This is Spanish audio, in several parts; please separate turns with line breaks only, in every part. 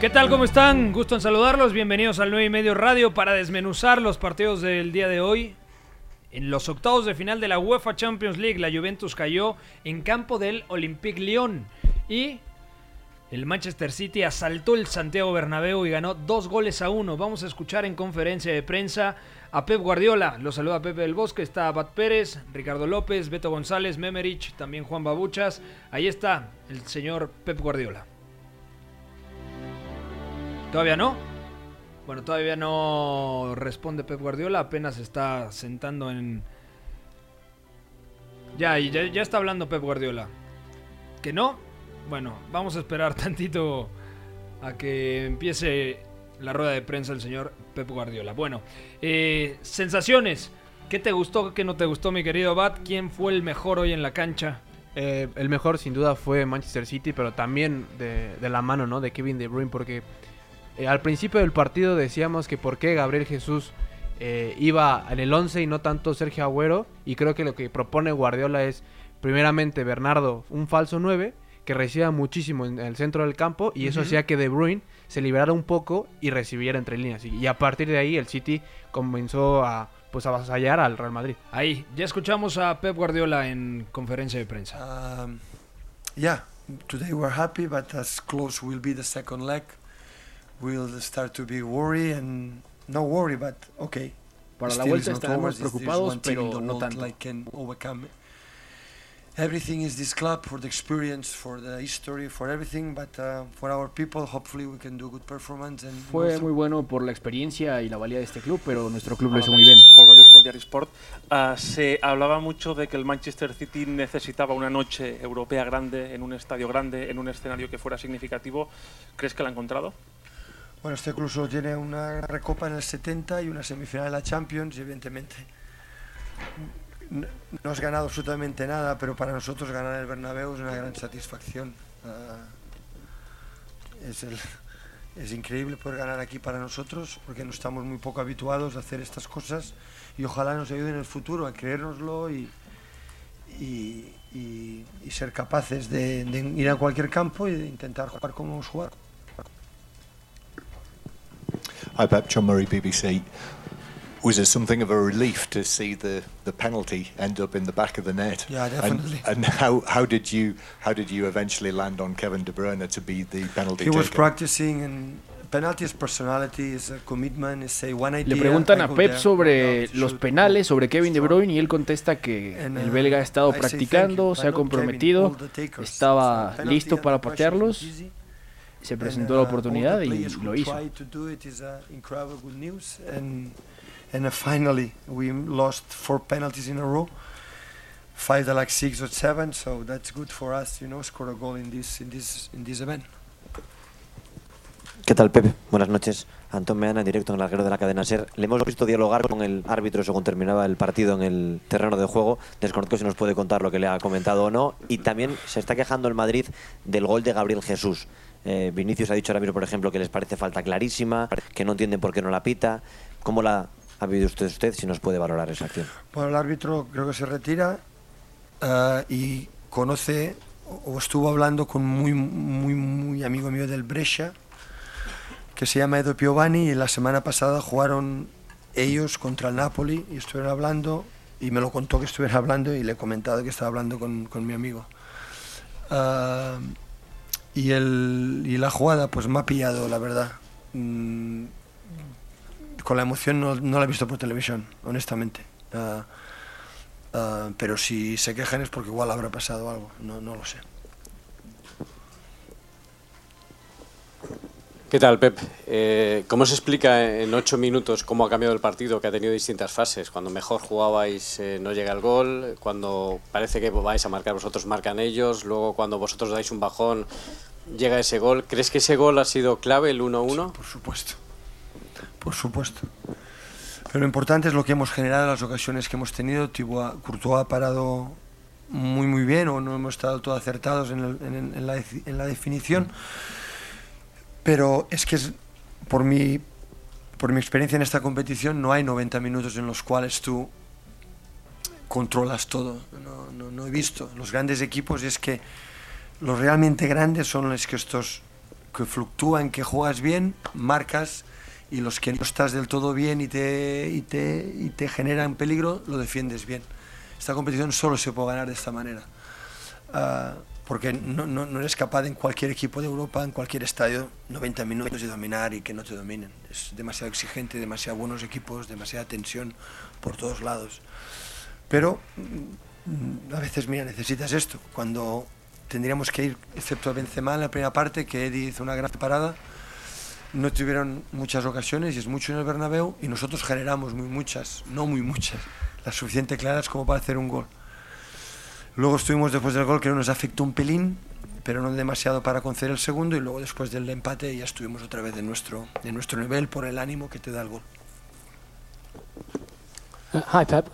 ¿Qué tal? ¿Cómo están? Gusto en saludarlos. Bienvenidos al 9 y medio radio para desmenuzar los partidos del día de hoy. En los octavos de final de la UEFA Champions League, la Juventus cayó en campo del Olympique Lyon y el Manchester City asaltó el Santiago Bernabéu y ganó dos goles a uno. Vamos a escuchar en conferencia de prensa a Pep Guardiola. Lo saluda Pepe del Bosque, está Abad Pérez, Ricardo López, Beto González, Memerich, también Juan Babuchas. Ahí está el señor Pep Guardiola. ¿Todavía no? Bueno, todavía no responde Pep Guardiola, apenas está sentando en... Ya, ya, ya está hablando Pep Guardiola. ¿Que no? Bueno, vamos a esperar tantito a que empiece la rueda de prensa el señor Pep Guardiola. Bueno, eh, sensaciones. ¿Qué te gustó, qué no te gustó, mi querido Bat? ¿Quién fue el mejor hoy en la cancha?
Eh, el mejor sin duda fue Manchester City, pero también de, de la mano ¿no? de Kevin De Bruyne, porque eh, al principio del partido decíamos que por qué Gabriel Jesús eh, iba en el 11 y no tanto Sergio Agüero, y creo que lo que propone Guardiola es, primeramente, Bernardo, un falso 9, que reciba muchísimo en el centro del campo, y eso hacía que De Bruyne se liberara un poco y recibiera entre líneas. Y, y a partir de ahí el City comenzó a pues a avasallar al Real Madrid.
Ahí, ya escuchamos a Pep Guardiola en conferencia de prensa.
Um, yeah, today we're happy, but as close will be the second leg, we'll start to be worried and no worry, but okay.
Para la vuelta estaremos.
This-
preocupados, pero no tanto.
like can overcome. Everything is this club for the experience, for the history, for everything. But uh, for our people, hopefully we can do good performance. And
Fue
also-
muy bueno por la experiencia y la valía de este club, pero nuestro club lo hizo muy bien.
Por por Diario Sport. Ah, se hablaba mucho de que el Manchester City necesitaba una noche europea grande, en un estadio grande, en un escenario que fuera significativo. ¿Crees que la ha encontrado?
Bueno, este club tiene una recopa en el 70 y una semifinal de la Champions evidentemente no has ganado absolutamente nada, pero para nosotros ganar el Bernabéu es una gran satisfacción. Ah, es, el- es increíble poder ganar aquí para nosotros porque no estamos muy poco habituados a hacer estas cosas y ojalá nos ayude en el futuro a creérnoslo y, y, ser capaces de, de ir a cualquier campo y de intentar jugar como hemos jugado.
Hi, Pep. John Murray, BBC. Was it something of a relief to see the, the penalty end up in the back of the net?
Yeah,
And-
definitely.
And, how, how did you how did you eventually land on Kevin De Bruyne to be the penalty
He was
taker?
practicing and penalty is personality, is a commitment, is say one idea.
Le preguntan a Pep sobre los penales, sobre Kevin De Bruyne, y él contesta que
And,
el
uh,
belga ha estado
say thank
practicando, se ha comprometido, estaba listo para patearlos. Se
And,
presentó la
uh,
oportunidad
all the
y lo hizo.
try to do it is, uh, incredible good news. And, and uh, finally, we lost four penalties in a row. Five the like six or seven, so that's good for us, you know, score a goal in this in this in this event.
¿Qué tal, Pepe? Buenas noches. Antón Meana, en directo en el larguero de la cadena SER. Le hemos visto dialogar con el árbitro según terminaba el partido en el terreno de juego. Desconozco si nos puede contar lo que le ha comentado o no. Y también se está quejando el Madrid del gol de Gabriel Jesús. Eh, Vinicius ha dicho ahora mismo, por ejemplo, que les parece falta clarísima, que no entienden por qué no la pita. ¿Cómo la ha vivido usted, usted si nos puede valorar esa acción?
Bueno, el árbitro creo que se retira eh, y conoce o estuvo hablando con muy, muy, muy amigo mío del Brescia, que se llama Edo Piovani, y la semana pasada jugaron ellos contra el Napoli y estuvieron hablando, y me lo contó que estuvieron hablando y le he comentado que estaba hablando con, con mi amigo. Ah, y, el, y la jugada pues me ha pillado, la verdad. Mm, con la emoción no, no la he visto por televisión, honestamente. Ah, ah, pero si se quejan es porque igual habrá pasado algo, no, no lo sé.
¿Qué tal, Pep? Eh, ¿Cómo se explica en ocho minutos cómo ha cambiado el partido, que ha tenido distintas fases? Cuando mejor jugabais eh, no llega el gol, cuando parece que vais a marcar vosotros marcan ellos, luego cuando vosotros dais un bajón llega ese gol. ¿Crees que ese gol ha sido clave, el 1-1?
por supuesto. Por supuesto. Pero lo importante es lo que hemos generado, las ocasiones que hemos tenido. Courtois ha parado muy muy bien o no hemos estado todo acertados en, la, en la definición. Pero es que es, por, mi, por mi experiencia en esta competición no hay 90 minutos en los cuales tú controlas todo. No, no- no he visto. Los grandes equipos es que los realmente grandes son los que estos que fluctúan, que juegas bien, marcas y los que no estás del todo bien y te, y te, y te generan peligro, lo defiendes bien. Esta competición solo se puede ganar de esta manera. Ah, porque no, no, no eres capaz en cualquier equipo de Europa, en cualquier estadio, 90 minutos de dominar y que no te dominen. Es demasiado exigente, demasiado buenos equipos, demasiada tensión por todos lados. Pero mm, a veces, mira, necesitas esto. Cuando tendríamos que ir, excepto a Benzema en la primera parte, que Eddie hizo una gran parada, no tuvieron muchas ocasiones y es mucho en el Bernabéu y nosotros generamos muy muchas, no muy muchas, las suficiente claras como para hacer un gol. Luego estuvimos después del gol que nos afectó un pelín, pero no demasiado para conceder el segundo y luego después del empate ya estuvimos otra vez en nuestro, en nuestro nivel por el ánimo que te da el gol.
Uh, hi, Pep.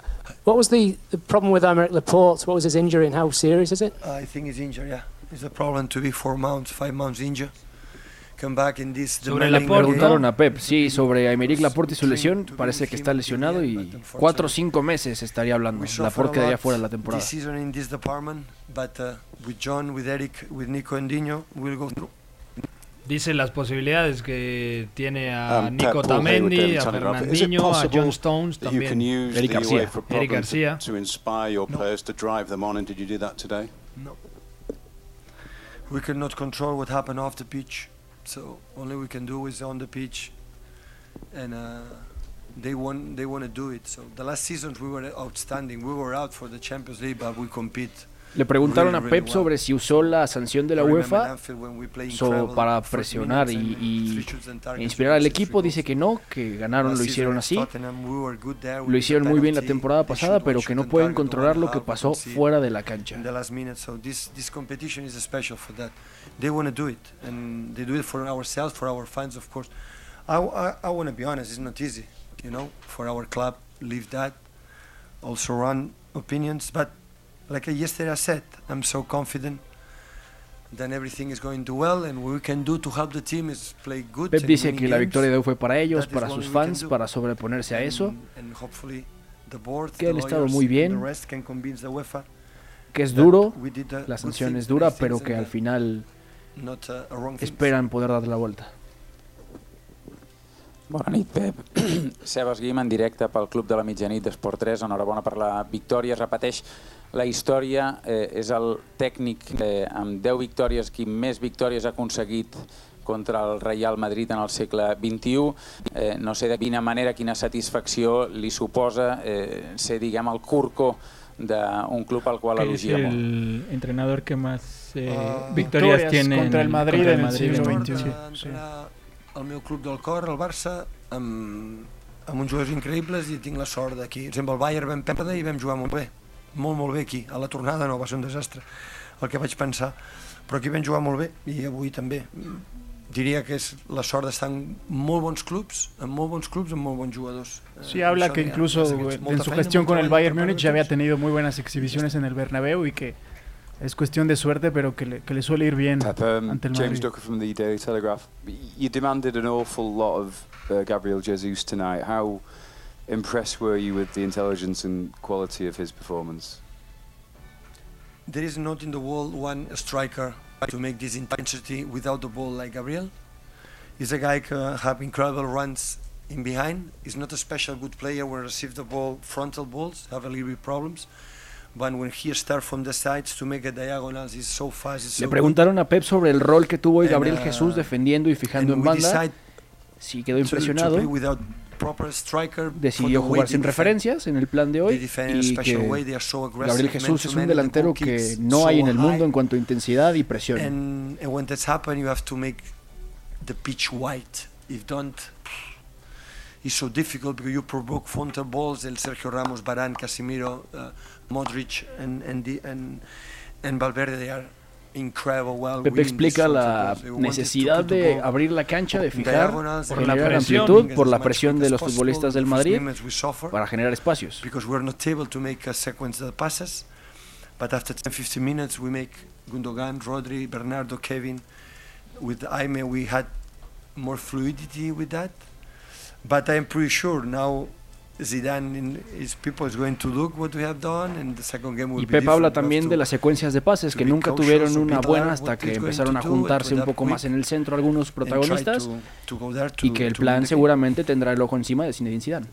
What was the, the problem with Aymeric Laporte? What was his injury and how serious is it?
I think he's injured, yeah. It's a problem to be four months, five months injured. Come back in this
Sobre Laporte.
Preguntaron a Pep, sí, sobre Aymeric Laporte y su lesión. Parece que está lesionado y cuatro o cinco meses estaría hablando. Laporte quedaría fuera de la temporada.
This season in this department, but uh, with John, with Eric, with Nico and Dino, we'll go through.
Dice las posibilidades que tiene a
Um,
Nico
Pep,
Tamendi, a
Telegraph. Is it
Fernandinho, a John Stones
you can
también.
use
Eric Garcia.
Eric
problem to,
Garcia.
to inspire your players to drive them on, and did you do that today?
No. We cannot control what happened off the pitch, so only we can do is on the pitch, and uh, they want they want to do it. So the last seasons we were outstanding. We were out for the Champions League, but we compete.
Le preguntaron a Pep sobre si usó la sanción de la UEFA so- para presionar y, y inspirar al equipo. Dice que no, que ganaron, lo hicieron así. Lo hicieron muy bien la temporada pasada, pero que no pueden controlar lo que pasó fuera de la cancha.
I, I, I want to be honest. It's not easy, you know, for our club live that, also run opinions. But like yesterday I said, I'm so confident. Then everything is going to well, and what we can do to help the team is play good.
Pep dice que la victoria de hoy fue para ellos,
That
para sus fans, para sobreponerse a eso.
And, and hopefully the board,
Que han estado muy bien.
the rest can convince the UEFA
Que es
that
duro, la
good
sanción es dura, pero que al final esperan poder darle la vuelta.
Bona nit, Pep. Sebas Guim en directe pel Club de la Mitjanit d'Esport 3. Enhorabona per la victòria. Es repeteix la història. Eh, és el tècnic eh, amb 10 victòries qui més victòries ha aconseguit contra el Real Madrid en el segle XXI. Eh, no sé de quina manera, quina satisfacció li suposa eh, ser, diguem, el curco d'un club al qual elogia molt.
el entrenador que más eh, victorias
victorias
tiene
contra el Madrid
contra
en el
Madrid
siglo
en
XXI.
sí,
Va
sí.
el meu club del cor, el Barça, amb, amb uns jugadors increïbles i tinc la sort d'aquí. Per exemple, el Bayern vam perdre i vam jugar molt bé. Molt, molt bé aquí. A la tornada no, va ser un desastre, el que vaig pensar. Però aquí vam jugar molt bé i avui també. Diria que és la sort d'estar en molt bons clubs, en molt bons clubs, amb molt bons jugadors.
Sí,
Eh,
habla que incluso en su gestión con el Bayern Múnich ya había tenido muy buenas exhibiciones en el Bernabéu y que es cuestión de suerte, pero que le, que le suele ir bien
Um,
ante el
James
Madrid.
Ducker from the Daily Telegraph. You demanded an awful lot of uh, Gabriel Jesus tonight. How impressed were you with the intelligence and quality of his performance?
There is not in the world one striker to make this intensity without the ball like Gabriel. He's a guy who have incredible runs in behind. He's not a special good player when receive the ball frontal balls, have a little bit problems. But when he start from the sides to make a diagonals, he's so fast. He's
Le
so
preguntaron a Pep sobre el rol que tuvo hoy
And,
Gabriel
uh,
Jesús defendiendo y fijando
and
en
we
banda.
decide
Sí, quedó
good to- to
Decidió jugar sin referencias en el plan de hoy y que Gabriel Jesús es un delantero que no hay en el mundo en cuanto a intensidad y presión.
And, and when that's happened, you have to make the pitch white. If don't, it's so difficult because you provoke frontal balls. El Sergio Ramos, Barán, Casemiro, uh, Modric, and and, the, and and Valverde, they are
Pepe explica la necesidad de abrir la cancha, de fijar, por la amplitud, por la presión de los futbolistas del Madrid para generar espacios.
because we're not able to make a sequence of passes. But after 10 15 minutes, we make Gundogan, Rodri, Bernardo, Kevin. With Aime, we had more fluidity with that. But I'm pretty sure now Zidane and his people is going to look what we have done, and the second game will
Y
be
Pep habla también de las secuencias de pases, que nunca tuvieron una buena hasta que empezaron a juntarse un poco más en el centro algunos protagonistas y que el plan seguramente tendrá el ojo encima de Zinedine Zidane.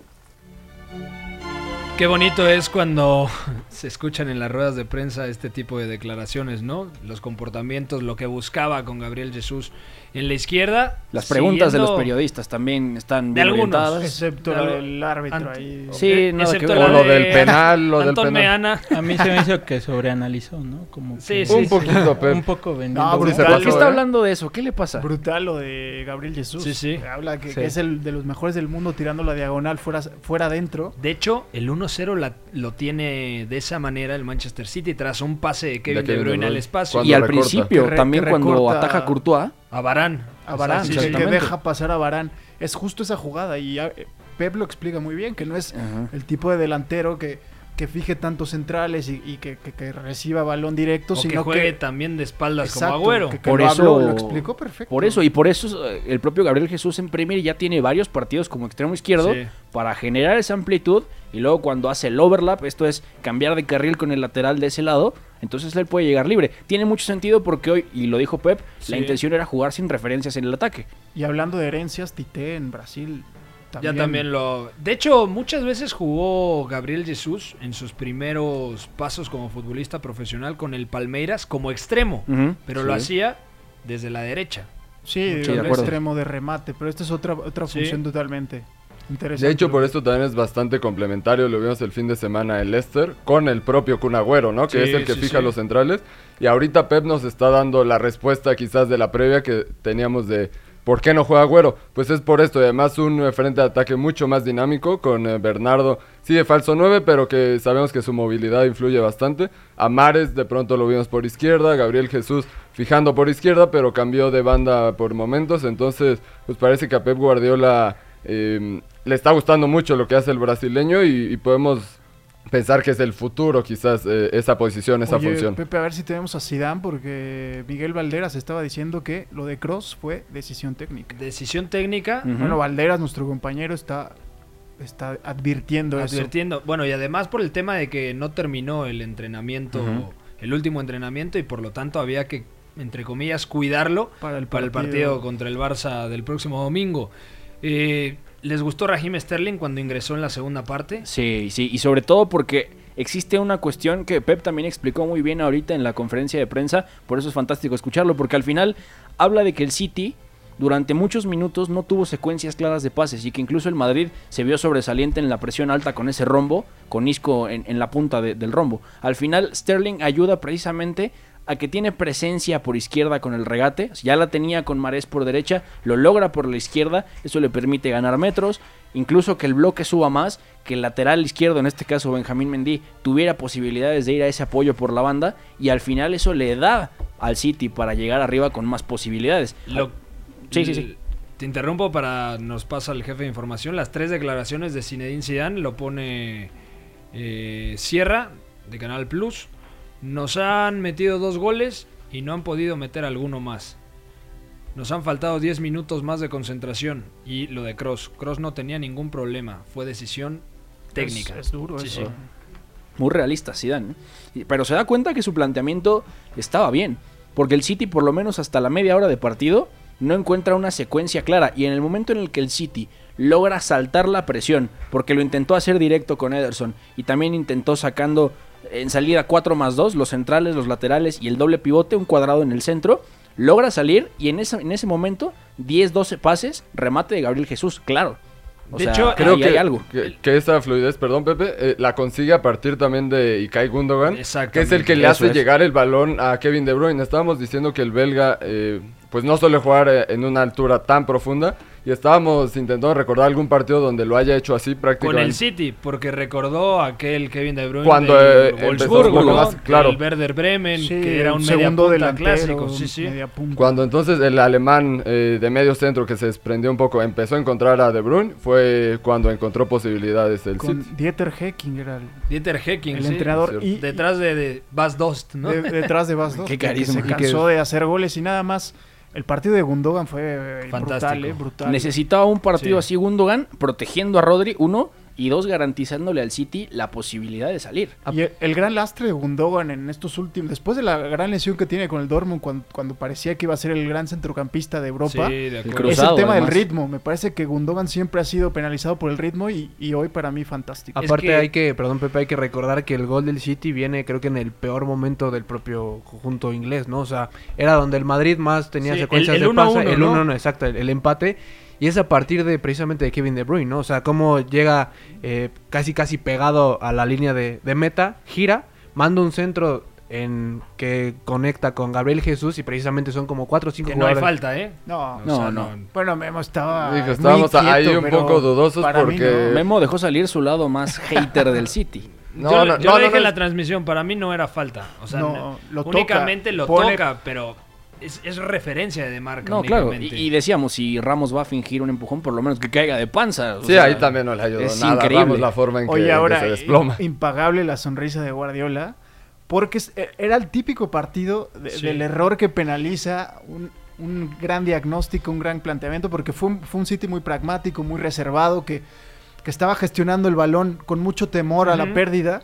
Qué bonito es cuando se escuchan en las ruedas de prensa este tipo de declaraciones, ¿no? Los comportamientos, lo que buscaba con Gabriel Jesús en la izquierda.
Las preguntas de los periodistas también están
De
bien
algunos.
orientadas.
Excepto
De
la del árbitro
Ant-
ahí.
Sí,
Eh,
nada que
excepto
ver.
la
O lo
de
del penal, lo del penal.
Meana.
A mí se me hizo que sobreanalizó, ¿no? Como
Sí,
que-
sí,
un
sí.
poquito,
Pep.
un poco.
No,
humo.
brutal.
¿Por qué está hablando de eso? ¿Qué le pasa?
Brutal lo de Gabriel Jesús.
Sí, sí.
Habla que,
Sí.
que es el de los mejores del mundo tirando la diagonal fuera, fuera adentro.
De hecho, el 1-0 la- lo tiene de esa manera el Manchester City tras un pase de Kevin De, Bruyne al espacio.
Y al principio, también cuando ataja Courtois,
A Varane.
A Varane,
Sí,
que- deja pasar a Varane. Es justo esa jugada y ya, eh, Pep lo explica muy bien, que no es
Ajá.
el tipo de delantero que, que fije tantos centrales y, y que, que- que reciba balón directo,
O que
sino
juegue
que
también de espaldas
Exacto,
como Agüero.
que- que
por
lo
eso
habló, lo explicó perfecto.
Por eso y por eso eh, el propio Gabriel Jesús en Premier ya tiene varios partidos como extremo izquierdo
Sí.
para generar esa amplitud y luego cuando hace el overlap, esto es cambiar de carril con el lateral de ese lado, entonces él puede llegar libre. Tiene mucho sentido porque hoy y lo dijo Pep,
Sí.
la intención era jugar sin referencias en el ataque.
Y hablando de herencias, Tite en Brasil también.
Ya también lo. De hecho, muchas veces jugó Gabriel Jesús en sus primeros pasos como futbolista profesional con el Palmeiras como extremo, pero lo hacía desde la derecha.
Sí,
Sí, de
un
acuerdo.
extremo de remate, pero esta es otra, otra
Sí.
función totalmente interesante.
De hecho, por esto también es bastante complementario. Lo vimos el fin de semana en Leicester con el propio Kun Agüero, ¿no? Que
Sí,
es el que
sí,
fija
sí.
los centrales. Y ahorita Pep nos está dando la respuesta quizás de la previa que teníamos de ¿por qué no juega Agüero? Pues es por esto. Y además un eh, frente de ataque mucho más dinámico con eh, Bernardo, sí de falso 9, pero que sabemos que su movilidad influye bastante. A Mares de pronto lo vimos por izquierda, Gabriel Jesús fijando por izquierda, pero cambió de banda por momentos. Entonces, pues parece que a Pep Guardiola eh, le está gustando mucho lo que hace el brasileño y, y podemos pensar que es el futuro quizás eh, esa posición, esa
Oye,
función.
Pepe, a ver si tenemos a Zidane porque Miguel Valderas estaba diciendo que lo de Cross fue decisión técnica.
Decisión técnica.
Bueno, Valderas, nuestro compañero, está, está advirtiendo, eso.
Advirtiendo. Bueno, y además por el tema de que no terminó el entrenamiento, el último entrenamiento, y por lo tanto había que, entre comillas, cuidarlo
Para el
para el
partido.
partido contra el Barça del próximo domingo. Eh, ¿Les gustó Raheem Sterling cuando ingresó en la segunda parte?
Sí, sí, y sobre todo porque existe una cuestión que Pep también explicó muy bien ahorita en la conferencia de prensa, por eso es fantástico escucharlo, porque al final habla de que el City durante muchos minutos no tuvo secuencias claras de pases y que incluso el Madrid se vio sobresaliente en la presión alta con ese rombo, con Isco en, la punta de- del rombo. Al final Sterling ayuda precisamente a que tiene presencia por izquierda con el regate, ya la tenía con Marés por derecha, lo logra por la izquierda, eso le permite ganar metros, incluso que el bloque suba más, que el lateral izquierdo, en este caso Benjamín Mendy, tuviera posibilidades de ir a ese apoyo por la banda y al final eso le da al City para llegar arriba con más posibilidades.
Lo-
Sí, sí, sí.
Te interrumpo para nos pasa el jefe de información. Las tres declaraciones de Zinedine Zidane lo pone eh, Sierra de Canal Plus. Nos han metido dos goles y no han podido meter alguno más. Nos han faltado 10 minutos más de concentración y lo de Cross. Cross no tenía ningún problema, fue decisión técnica.
Es, es duro
Sí,
eso.
sí.
Muy realista, Zidane. ¿eh? Pero se da cuenta que su planteamiento estaba bien. Porque el City, por lo menos hasta la media hora de partido, no encuentra una secuencia clara. Y en el momento en el que el City logra saltar la presión, porque lo intentó hacer directo con Ederson y también intentó sacando en salida 4 más 2, los centrales, los laterales y el doble pivote, un cuadrado en el centro, logra salir y en ese, en ese momento 10-12 pases, remate de Gabriel Jesús, claro. O
De
sea,
hecho,
Creo que,
hay algo.
que, que esa fluidez, perdón Pepe, eh, la consigue a partir también de Ikai Gundogan, que es el que le hace
es.
llegar el balón a Kevin De Bruyne. Estábamos diciendo que el belga eh, pues no suele jugar eh, en una altura tan profunda y estábamos intentando recordar algún partido donde lo haya hecho así
Con
prácticamente.
el City, porque recordó aquel Kevin De Bruyne
Cuando,
del
eh,
Wolfsburgo,
un poco
¿no?
más, claro.
el Werder Bremen,
Sí,
que era un
un
media
segundo
punta
delantero,
clásico. Sí, sí.
media punta.
Cuando entonces el alemán eh, de medio centro que se desprendió un poco empezó a encontrar a De Bruyne, fue cuando encontró posibilidades el
Con
City.
Dieter Hecking era el,
Dieter Hecking,
el
sí.
entrenador. Y,
Detrás de, de Bas Dost, ¿no?
de- detrás de Bas Dost,
Qué
que
carisma.
Se
que-
cansó de hacer goles y nada más. El partido de Gundogan fue eh,
Fantástico.
brutal, eh, brutal.
Necesitaba un partido
Sí.
así Gundogan protegiendo a Rodri, uno, y dos, garantizándole al City la posibilidad de salir.
Y el, el gran lastre de Gundogan en estos últimos, después de la gran lesión que tiene con el Dortmund cuando, cuando parecía que iba a ser el gran centrocampista de Europa,
Sí, de
El
acuerdo.
es el tema
además.
del ritmo. Me parece que Gundogan siempre ha sido penalizado por el ritmo y, y hoy para mí fantástico.
Es
Aparte
que-
hay que, perdón Pepe, hay que recordar que el gol del City viene creo que en el peor momento del propio conjunto inglés, ¿no? O sea, era donde el Madrid más tenía
Sí,
secuencias
el- el
de
uno a
pase,
uno,
el
¿no?
1-1, exacto, el, el empate. Y es a partir de precisamente de Kevin De Bruyne, ¿no? O sea, cómo llega eh, casi casi pegado a la línea de, de meta, gira, manda un centro en que conecta con Gabriel Jesús y precisamente son como cuatro o cinco
Que no hay
jugadores.
falta, ¿eh?
No,
O
No,
sea,
no.
Bueno, Memo estaba.
Dijo,
muy
estábamos ahí un
pero
poco dudosos porque-
no.
Memo dejó salir su lado más hater del City.
No,
yo
no,
yo
no,
lo
no,
dije la transmisión, para mí no era falta. O sea,
lo toca,
únicamente lo
pone-
toca, pero es, es referencia de marca.
No, claro. Y, decíamos, si Ramos va a fingir un empujón, por lo menos que caiga de panza. o
Sí,
sea,
ahí también no le ayudó
es
nada.
increíble.
Ramos la forma en que,
Oye,
en que
ahora,
se desploma.
impagable la sonrisa de Guardiola, porque e- era el típico partido de-
Sí.
del error que penaliza un, un gran diagnóstico, un gran planteamiento, porque fue un, fue un City muy pragmático, muy reservado, que, que estaba gestionando el balón con mucho temor a la pérdida,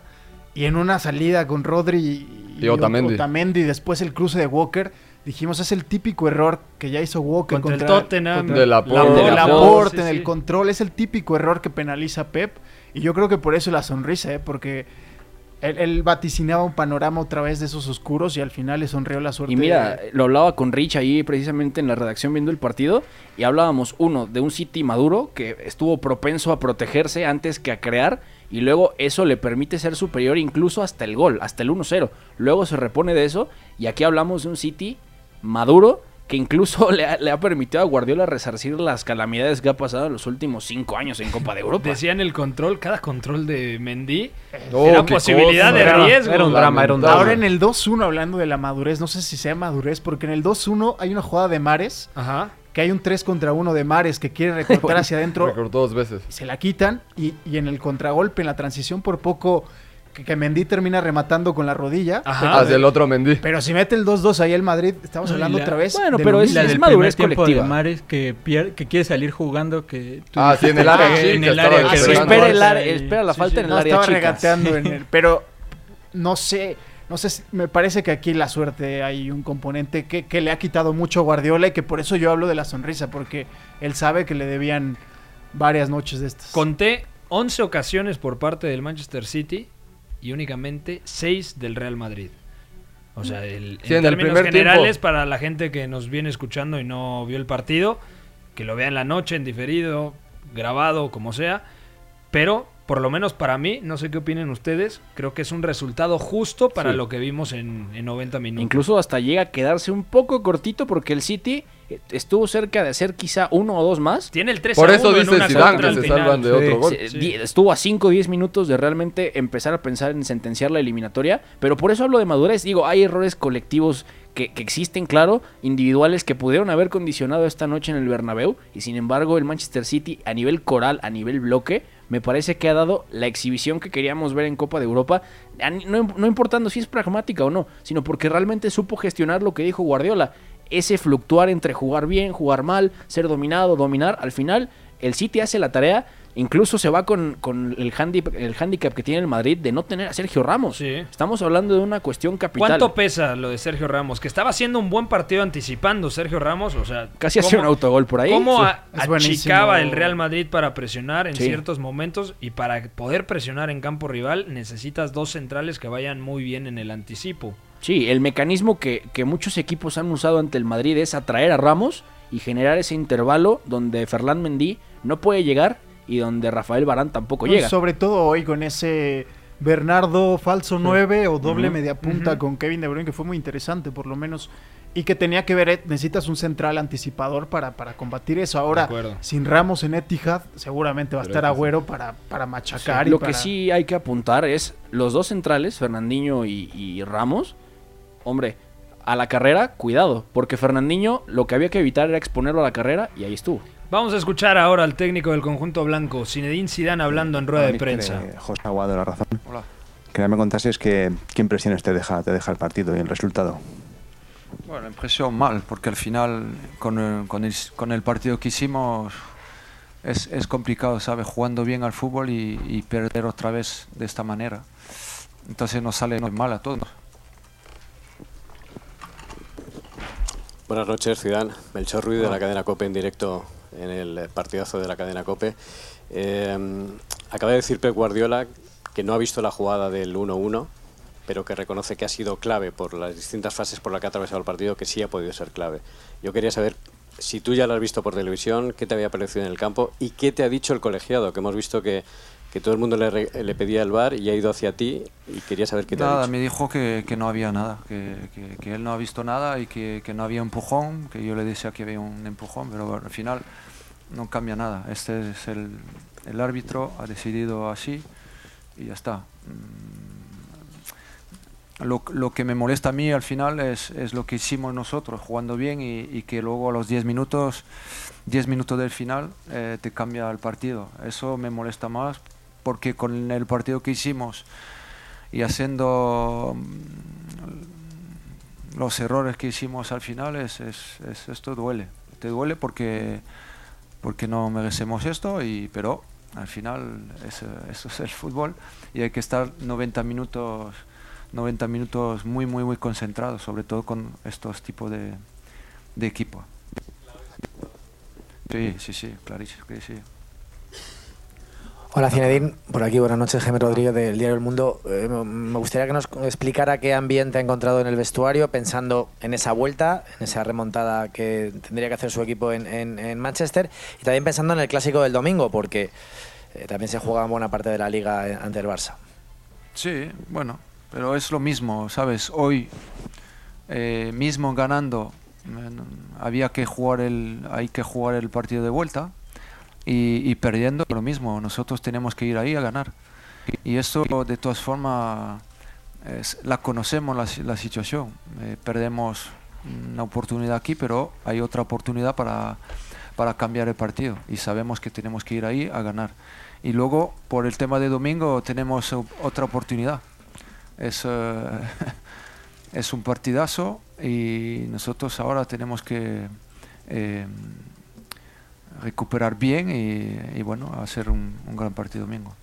y en una salida con Rodri y,
Y Otamendi.
Otamendi, y después el cruce de Walker, dijimos, es el típico error que ya hizo Walker
Contra el Tottenham.
contra-
De
de
De
Laporte,
Laporte,
en
sí,
el
sí.
control. Es el típico error que penaliza Pep. Y yo creo que por eso la sonrisa, ¿eh? porque él, él vaticinaba un panorama otra vez de esos oscuros y al final le sonrió la suerte.
Y mira, lo hablaba con Rich ahí precisamente en la redacción viendo el partido y hablábamos, uno, de un City maduro que estuvo propenso a protegerse antes que a crear y luego eso le permite ser superior incluso hasta el gol, hasta el 1-0. Luego se repone de eso y aquí hablamos de un City maduro que incluso le ha, le ha permitido a Guardiola resarcir las calamidades que ha pasado en los últimos cinco años en Copa de Europa.
Decían el control, cada control de Mendy
Oh,
era posibilidad
cosa.
de
Era-
riesgo.
era un drama, era un drama.
Ahora en el 2-1, hablando de la madurez, no sé si sea madurez, porque en el 2-1 hay una jugada de Mares,
Ajá.
que hay un 3 contra 1 de Mares que quiere recortar hacia adentro,
Recortó dos veces.
se la quitan y, y en el contragolpe, en la transición, por poco que, que Mendy termina rematando con la rodilla.
Ajá.
Hacia el otro Mendy.
Pero si mete el 2-2 ahí el Madrid, estamos hablando
la-
otra vez.
Bueno,
de
pero es-.
La del
madurez
primer
colectiva.
de Mares que, pier- que quiere salir jugando que tú
Ah, sí, en el área
en el área
espera, el área- espera la
sí,
falta
sí.
en el
No,
área
estaba regateando en el, pero no sé, no sé, si- me parece que aquí la suerte hay un componente que, que le ha quitado mucho a Guardiola y que por eso yo hablo de la sonrisa, porque él sabe que le debían varias noches de estas.
Conté 11 ocasiones por parte del Manchester City y únicamente 6 del Real Madrid. O sea, el,
Sí,
en,
en el
términos
primer
generales,
tiempo.
para la gente que nos viene escuchando y no vio el partido, que lo vea en la noche, en diferido, grabado, como sea. Pero, por lo menos para mí, no sé qué opinen ustedes, creo que es un resultado justo para
Sí.
lo que vimos en, en 90 minutos.
Incluso hasta llega a quedarse un poco cortito porque el City estuvo cerca de hacer quizá uno o dos más.
Tiene el 3
Por
a
eso
1 en
dice
una
Zidane que se salvan de otro gol.
Estuvo a 5 o 10 minutos de realmente empezar a pensar en sentenciar la eliminatoria. Pero por eso hablo de madurez. Digo, hay errores colectivos que, que existen, claro, individuales que pudieron haber condicionado esta noche en el Bernabéu. Y sin embargo, el Manchester City, a nivel coral, a nivel bloque, me parece que ha dado la exhibición que queríamos ver en Copa de Europa. No importando si es pragmática o no, sino porque realmente supo gestionar lo que dijo Guardiola. Ese fluctuar entre jugar bien, jugar mal, ser dominado, dominar. Al final, el City hace la tarea. Incluso se va con, con el, handicap, el handicap que tiene el Madrid de no tener a Sergio Ramos. Estamos hablando de una cuestión capital.
¿Cuánto pesa lo de Sergio Ramos? Que estaba haciendo un buen partido anticipando Sergio Ramos, o sea...
Casi hacía un
¿cómo-
autogol por ahí.
¿Cómo
Sí.
achicaba el Real Madrid para presionar en
Sí.
ciertos momentos? Y para poder presionar en campo rival necesitas dos centrales que vayan muy bien en el anticipo.
Sí, el mecanismo que, que muchos equipos han usado ante el Madrid es atraer a Ramos y generar ese intervalo donde Ferland Mendy no puede llegar y donde Rafael Barán tampoco
No,
llega.
Sobre todo hoy con ese Bernardo falso 9 o doble
Ujú.
media punta
Ujú.
con Kevin De Bruyne que fue muy interesante por lo menos. y que tenía que ver, eh, necesitas un central anticipador para, para combatir eso. Ahora, sin Ramos en Etihad, seguramente va a
Pero
estar Agüero para, para machacar. y
Lo
para-
que sí hay que apuntar es los dos centrales, Fernandinho y, y Ramos. Hombre, a la carrera, cuidado, porque Fernandinho lo que había que evitar era exponerlo a la carrera y ahí estuvo.
Vamos a escuchar ahora al técnico del conjunto blanco, Zinedine Zidane, hablando en rueda de prensa.
José Aguado, la razón. Hola. Quería me contases que, qué impresiones te deja, te deja el partido y el resultado.
Bueno, la impresión mal, porque al final con el, con el, con el partido que hicimos es, es complicado, ¿sabes? Jugando bien al fútbol y, y perder otra vez de esta manera. Entonces nos sale mal a todos.
Buenas noches, Zidane. Melchor Ruiz de la cadena COPE en directo en el partidazo de la cadena COPE. Eh, acaba de decir Pep Guardiola que no ha visto la jugada del 1-1, pero que reconoce que ha sido clave por las distintas fases por las que ha atravesado el partido, que sí ha podido ser clave. Yo quería saber si tú ya lo has visto por televisión, qué te había parecido en el campo y qué te ha dicho el colegiado, que hemos visto que, que todo el mundo le, le pedía el bar y ha ido hacia ti y quería saber qué te ha
Nada,
dicho.
me dijo que, que no había nada, que, que- que él no ha visto nada y que, que no había empujón, que yo le decía que había un empujón, pero al final no cambia nada. Este es el, el árbitro, ha decidido así y ya está. Mm, Lo, lo que me molesta a mí al final es, es lo que hicimos nosotros, jugando bien y, y que luego a los 10 minutos, 10 minutos del final eh, te cambia el partido. Eso me molesta más porque con el partido que hicimos y haciendo mm, los errores que hicimos al final, es, es- es- esto duele. Te duele porque, porque no merecemos esto, y, pero al final es, eso es el fútbol y hay que estar 90 minutos, 90 minutos muy, muy, muy concentrados, sobre todo con estos tipos de, de equipo. Sí, sí, sí, clarísimo que sí.
Hola Zinedine, por aquí buenas noches, Jaime Rodríguez del Diario El Mundo. Eh, me- gustaría que nos explicara qué ambiente ha encontrado en el vestuario pensando en esa vuelta, en esa remontada que tendría que hacer su equipo en, en- en Manchester y también pensando en el clásico del domingo, porque eh, también se juega buena parte de la liga eh, ante el Barça.
Sí, bueno, pero es lo mismo, ¿sabes? Hoy, eh, mismo ganando, había que jugar el, hay que jugar el partido de vuelta y, perdiendo lo mismo. Nosotros tenemos que ir ahí a ganar. Y eso, de todas formas, es- la conocemos la, la situación. Eh, perdemos una oportunidad aquí, pero hay otra oportunidad para, para cambiar el partido y sabemos que tenemos que ir ahí a ganar. Y luego, por el tema de domingo, tenemos otra oportunidad. Es, eh, es un partidazo y nosotros ahora tenemos que eh, recuperar bien y, y, bueno, hacer un, un gran partido domingo.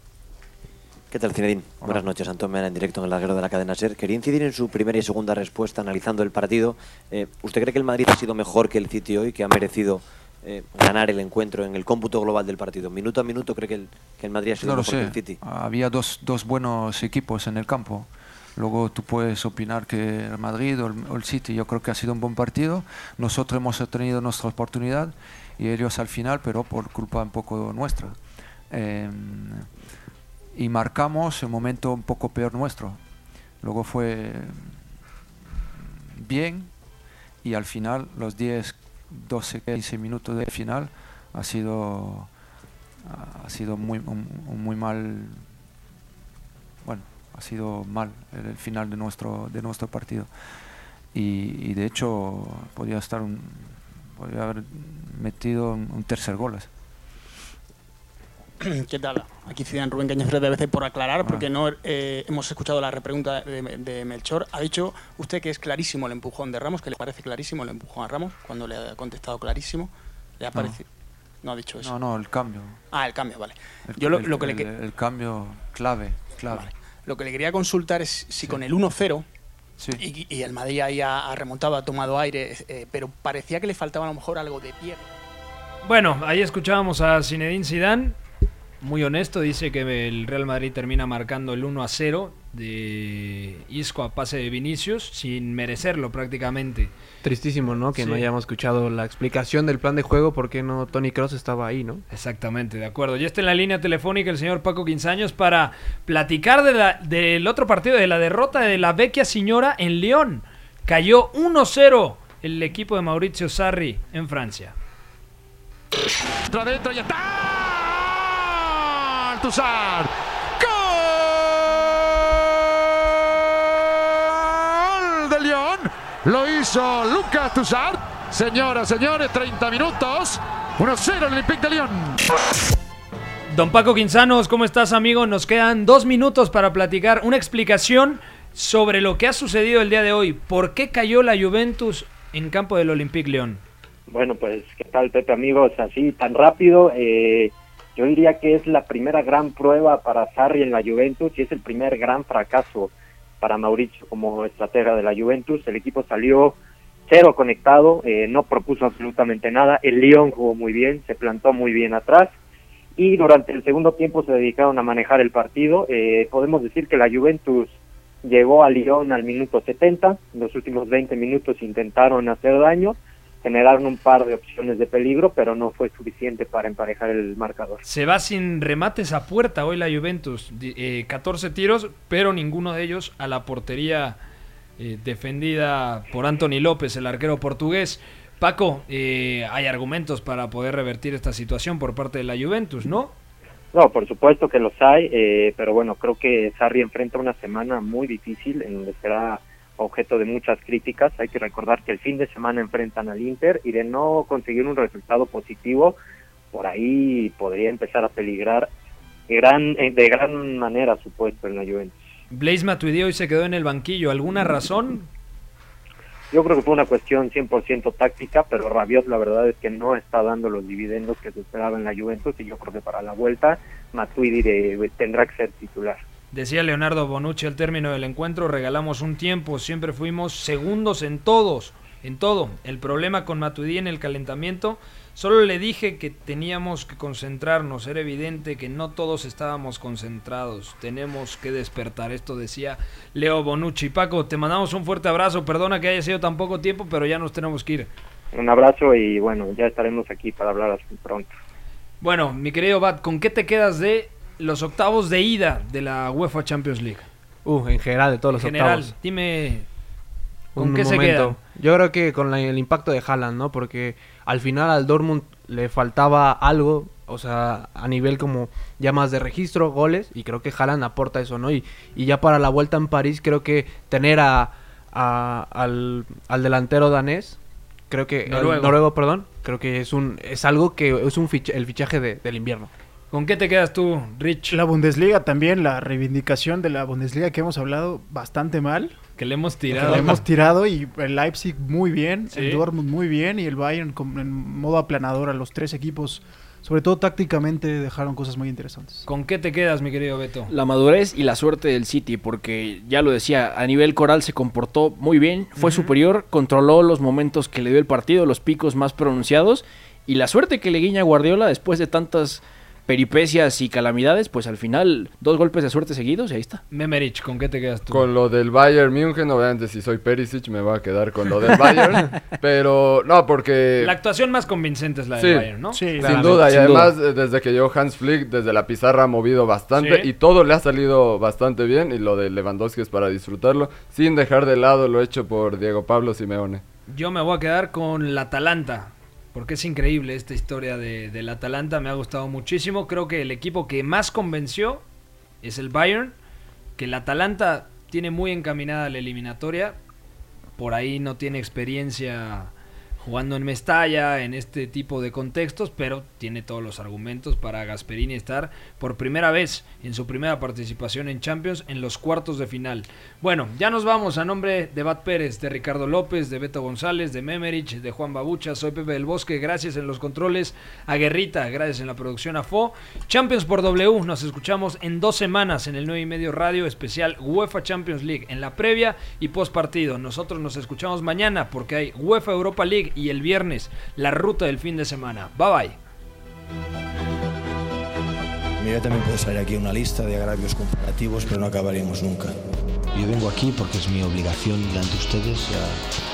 ¿Qué tal, Zinedine?
Hola.
Buenas noches, Antón Mena, en directo en el larguero de la cadena SER. Quería incidir en su primera y segunda respuesta analizando el partido. Eh, ¿Usted cree que el Madrid ha sido mejor que el City hoy, que ha merecido eh, ganar el encuentro en el cómputo global del partido? Minuto a minuto, ¿cree que el, que el Madrid ha sido
No lo
mejor que
sé,
el City?
había dos, dos buenos equipos en el campo. Luego tú puedes opinar que el Madrid o el, o el City, yo creo que ha sido un buen partido. Nosotros hemos tenido nuestra oportunidad y ellos al final, pero por culpa un poco nuestra. Eh, y marcamos el momento un poco peor nuestro. Luego fue bien y al final, los 10, 12, 15 minutos del final, ha sido, ha sido muy, un- muy mal, bueno, ha sido mal el, el final de nuestro, de nuestro partido. Y, y de hecho, podía estar un, podía haber metido un, tercer gol.
¿Qué tal? Aquí Zidane Rubén Cañaveral de ABC por aclarar, porque no eh, hemos escuchado la repregunta de, de Melchor. Ha dicho usted que es clarísimo el empujón de Ramos, que le parece clarísimo el empujón a Ramos, cuando le ha contestado clarísimo. ¿Le ha
No.
parecido? No ha dicho eso.
No, no, el cambio.
Ah, el cambio, vale.
El,
Yo lo,
el-
lo que le
el-
que-
el cambio clave, clave.
Lo que le quería consultar es si con el 1-0 y, y el Madrid ahí ha, ha remontado, ha tomado aire, eh, pero parecía que le faltaba a lo mejor algo de pie.
Bueno, ahí escuchábamos a Zinedine Zidane, muy honesto, dice que el Real Madrid termina marcando el 1 a 0 de Isco a pase de Vinicius sin merecerlo prácticamente.
Tristísimo, ¿no? Que no hayamos escuchado la explicación del plan de juego porque no Tony Cross estaba ahí, ¿no?
Exactamente, de acuerdo. Ya está en la línea telefónica el señor Paco Quinzaños para platicar de la- del otro partido, de la derrota de la Vecchia Señora en León. Cayó 1-0 el equipo de Mauricio Sarri en Francia.
Entra adentro y está. Tuzar. Lo hizo Lucas Tuzar. Señoras, señores, 30 minutos. 1-0 el Olympique de León.
Don Paco Quinzanos, ¿cómo estás, amigo? Nos quedan dos minutos para platicar una explicación sobre lo que ha sucedido el día de hoy. ¿Por qué cayó la Juventus en campo del Olympique León?
Bueno, pues, ¿qué tal, Pepe, amigos? Así, tan rápido. Eh, yo diría que es la primera gran prueba para Sarri en la Juventus y es el primer gran fracaso para Mauricio como estratega de la Juventus. El equipo salió cero conectado, eh, no propuso absolutamente nada. El León jugó muy bien, se plantó muy bien atrás y durante el segundo tiempo se dedicaron a manejar el partido. Eh, podemos decir que la Juventus llegó a Lyon al minuto 70, en los últimos 20 minutos intentaron hacer daño, generaron un par de opciones de peligro, pero no fue suficiente para emparejar el marcador.
Se va sin remates a puerta hoy la Juventus, eh, 14 tiros, pero ninguno de ellos a la portería eh, defendida por Anthony López, el arquero portugués. Paco, eh, hay argumentos para poder revertir esta situación por parte de la Juventus, ¿no?
No, por supuesto que los hay, eh, pero bueno, creo que Sarri enfrenta una semana muy difícil en donde será objeto de muchas críticas. Hay que recordar que el fin de semana enfrentan al Inter y de no conseguir un resultado positivo, por ahí podría empezar a peligrar gran, eh, de gran manera su puesto en la Juventus.
Blaise Matuidi hoy se quedó en el banquillo. ¿Alguna razón?
Yo creo que fue una cuestión 100% táctica, pero Rabiot la verdad es que no está dando los dividendos que se esperaba en la Juventus y yo creo que para la vuelta Matuidi de- tendrá que ser titular.
Decía Leonardo Bonucci al término del encuentro, regalamos un tiempo, siempre fuimos segundos en todos, en todo. El problema con Matuidi en el calentamiento, solo le dije que teníamos que concentrarnos, era evidente que no todos estábamos concentrados, tenemos que despertar, esto decía Leo Bonucci. Paco, te mandamos un fuerte abrazo, perdona que haya sido tan poco tiempo, pero ya nos tenemos que ir.
Un abrazo y bueno, ya estaremos aquí para hablar así pronto.
Bueno, mi querido Bat, ¿con qué te quedas de los octavos de ida de la UEFA Champions League?
Uh, en general, de todos los
En general,
octavos.
dime con
Un
qué se
momento.
quedan.
Yo creo que con la- el impacto de Haaland, ¿no? Porque al final al Dortmund le faltaba algo, o sea, a nivel como ya más de registro, goles, y creo que Haaland aporta eso, ¿no? Y, y ya para la vuelta en París, creo que tener a, a- al, al delantero danés, creo que... el
Noruego.
noruego, perdón, creo que es un es algo que es un fich- el fichaje de- del invierno.
¿Con qué te quedas tú, Rich?
La Bundesliga también, la reivindicación de la Bundesliga que hemos hablado bastante mal.
Que le hemos
Que
tirado.
le hemos tirado y el Leipzig muy bien,
Sí.
el Dortmund muy bien y el Bayern con- en modo aplanador a los tres equipos. Sobre todo tácticamente dejaron cosas muy interesantes.
¿Con qué te quedas, mi querido Beto?
La madurez y la suerte del City, porque ya lo decía, a nivel coral se comportó muy bien, fue superior, controló los momentos que le dio el partido, los picos más pronunciados, y la suerte que le guiña Guardiola después de tantas peripecias y calamidades, pues al final dos golpes de suerte seguidos y ahí está.
Memerich, ¿con qué te quedas tú?
Con lo del Bayern München, obviamente si soy Perisic me voy a quedar con lo del Bayern, pero no, porque...
La actuación más convincente es la
Sí,
del Bayern, ¿no?
sin duda, y además eh, desde que llegó Hans Flick, desde la pizarra ha movido bastante
Sí.
y todo le ha salido bastante bien y lo de Lewandowski es para disfrutarlo, sin dejar de lado lo hecho por Diego Pablo Simeone.
Yo me voy a quedar con la Atalanta, porque es increíble esta historia de, del Atalanta, me ha gustado muchísimo. Creo que el equipo que más convenció es el Bayern, que el Atalanta tiene muy encaminada la eliminatoria, por ahí no tiene experiencia jugando en Mestalla, en este tipo de contextos, pero tiene todos los argumentos para Gasperini estar por primera vez en su primera participación en Champions en los cuartos de final. Bueno, ya nos vamos a nombre de Bat Pérez, de Ricardo López, de Beto González, de Memerich, de Juan Babucha, soy Pepe del Bosque, gracias en los controles a Guerrita, gracias en la producción a Fo. Champions por W, nos escuchamos en dos semanas en el 9 y medio radio especial UEFA Champions League en la previa y post partido. Nosotros nos escuchamos mañana porque hay UEFA Europa League y el viernes la ruta del fin de semana. Bye bye.
Mira, también puede salir aquí una lista de agravios comparativos, pero no acabaríamos nunca.
Yo vengo aquí porque es mi obligación delante de ustedes a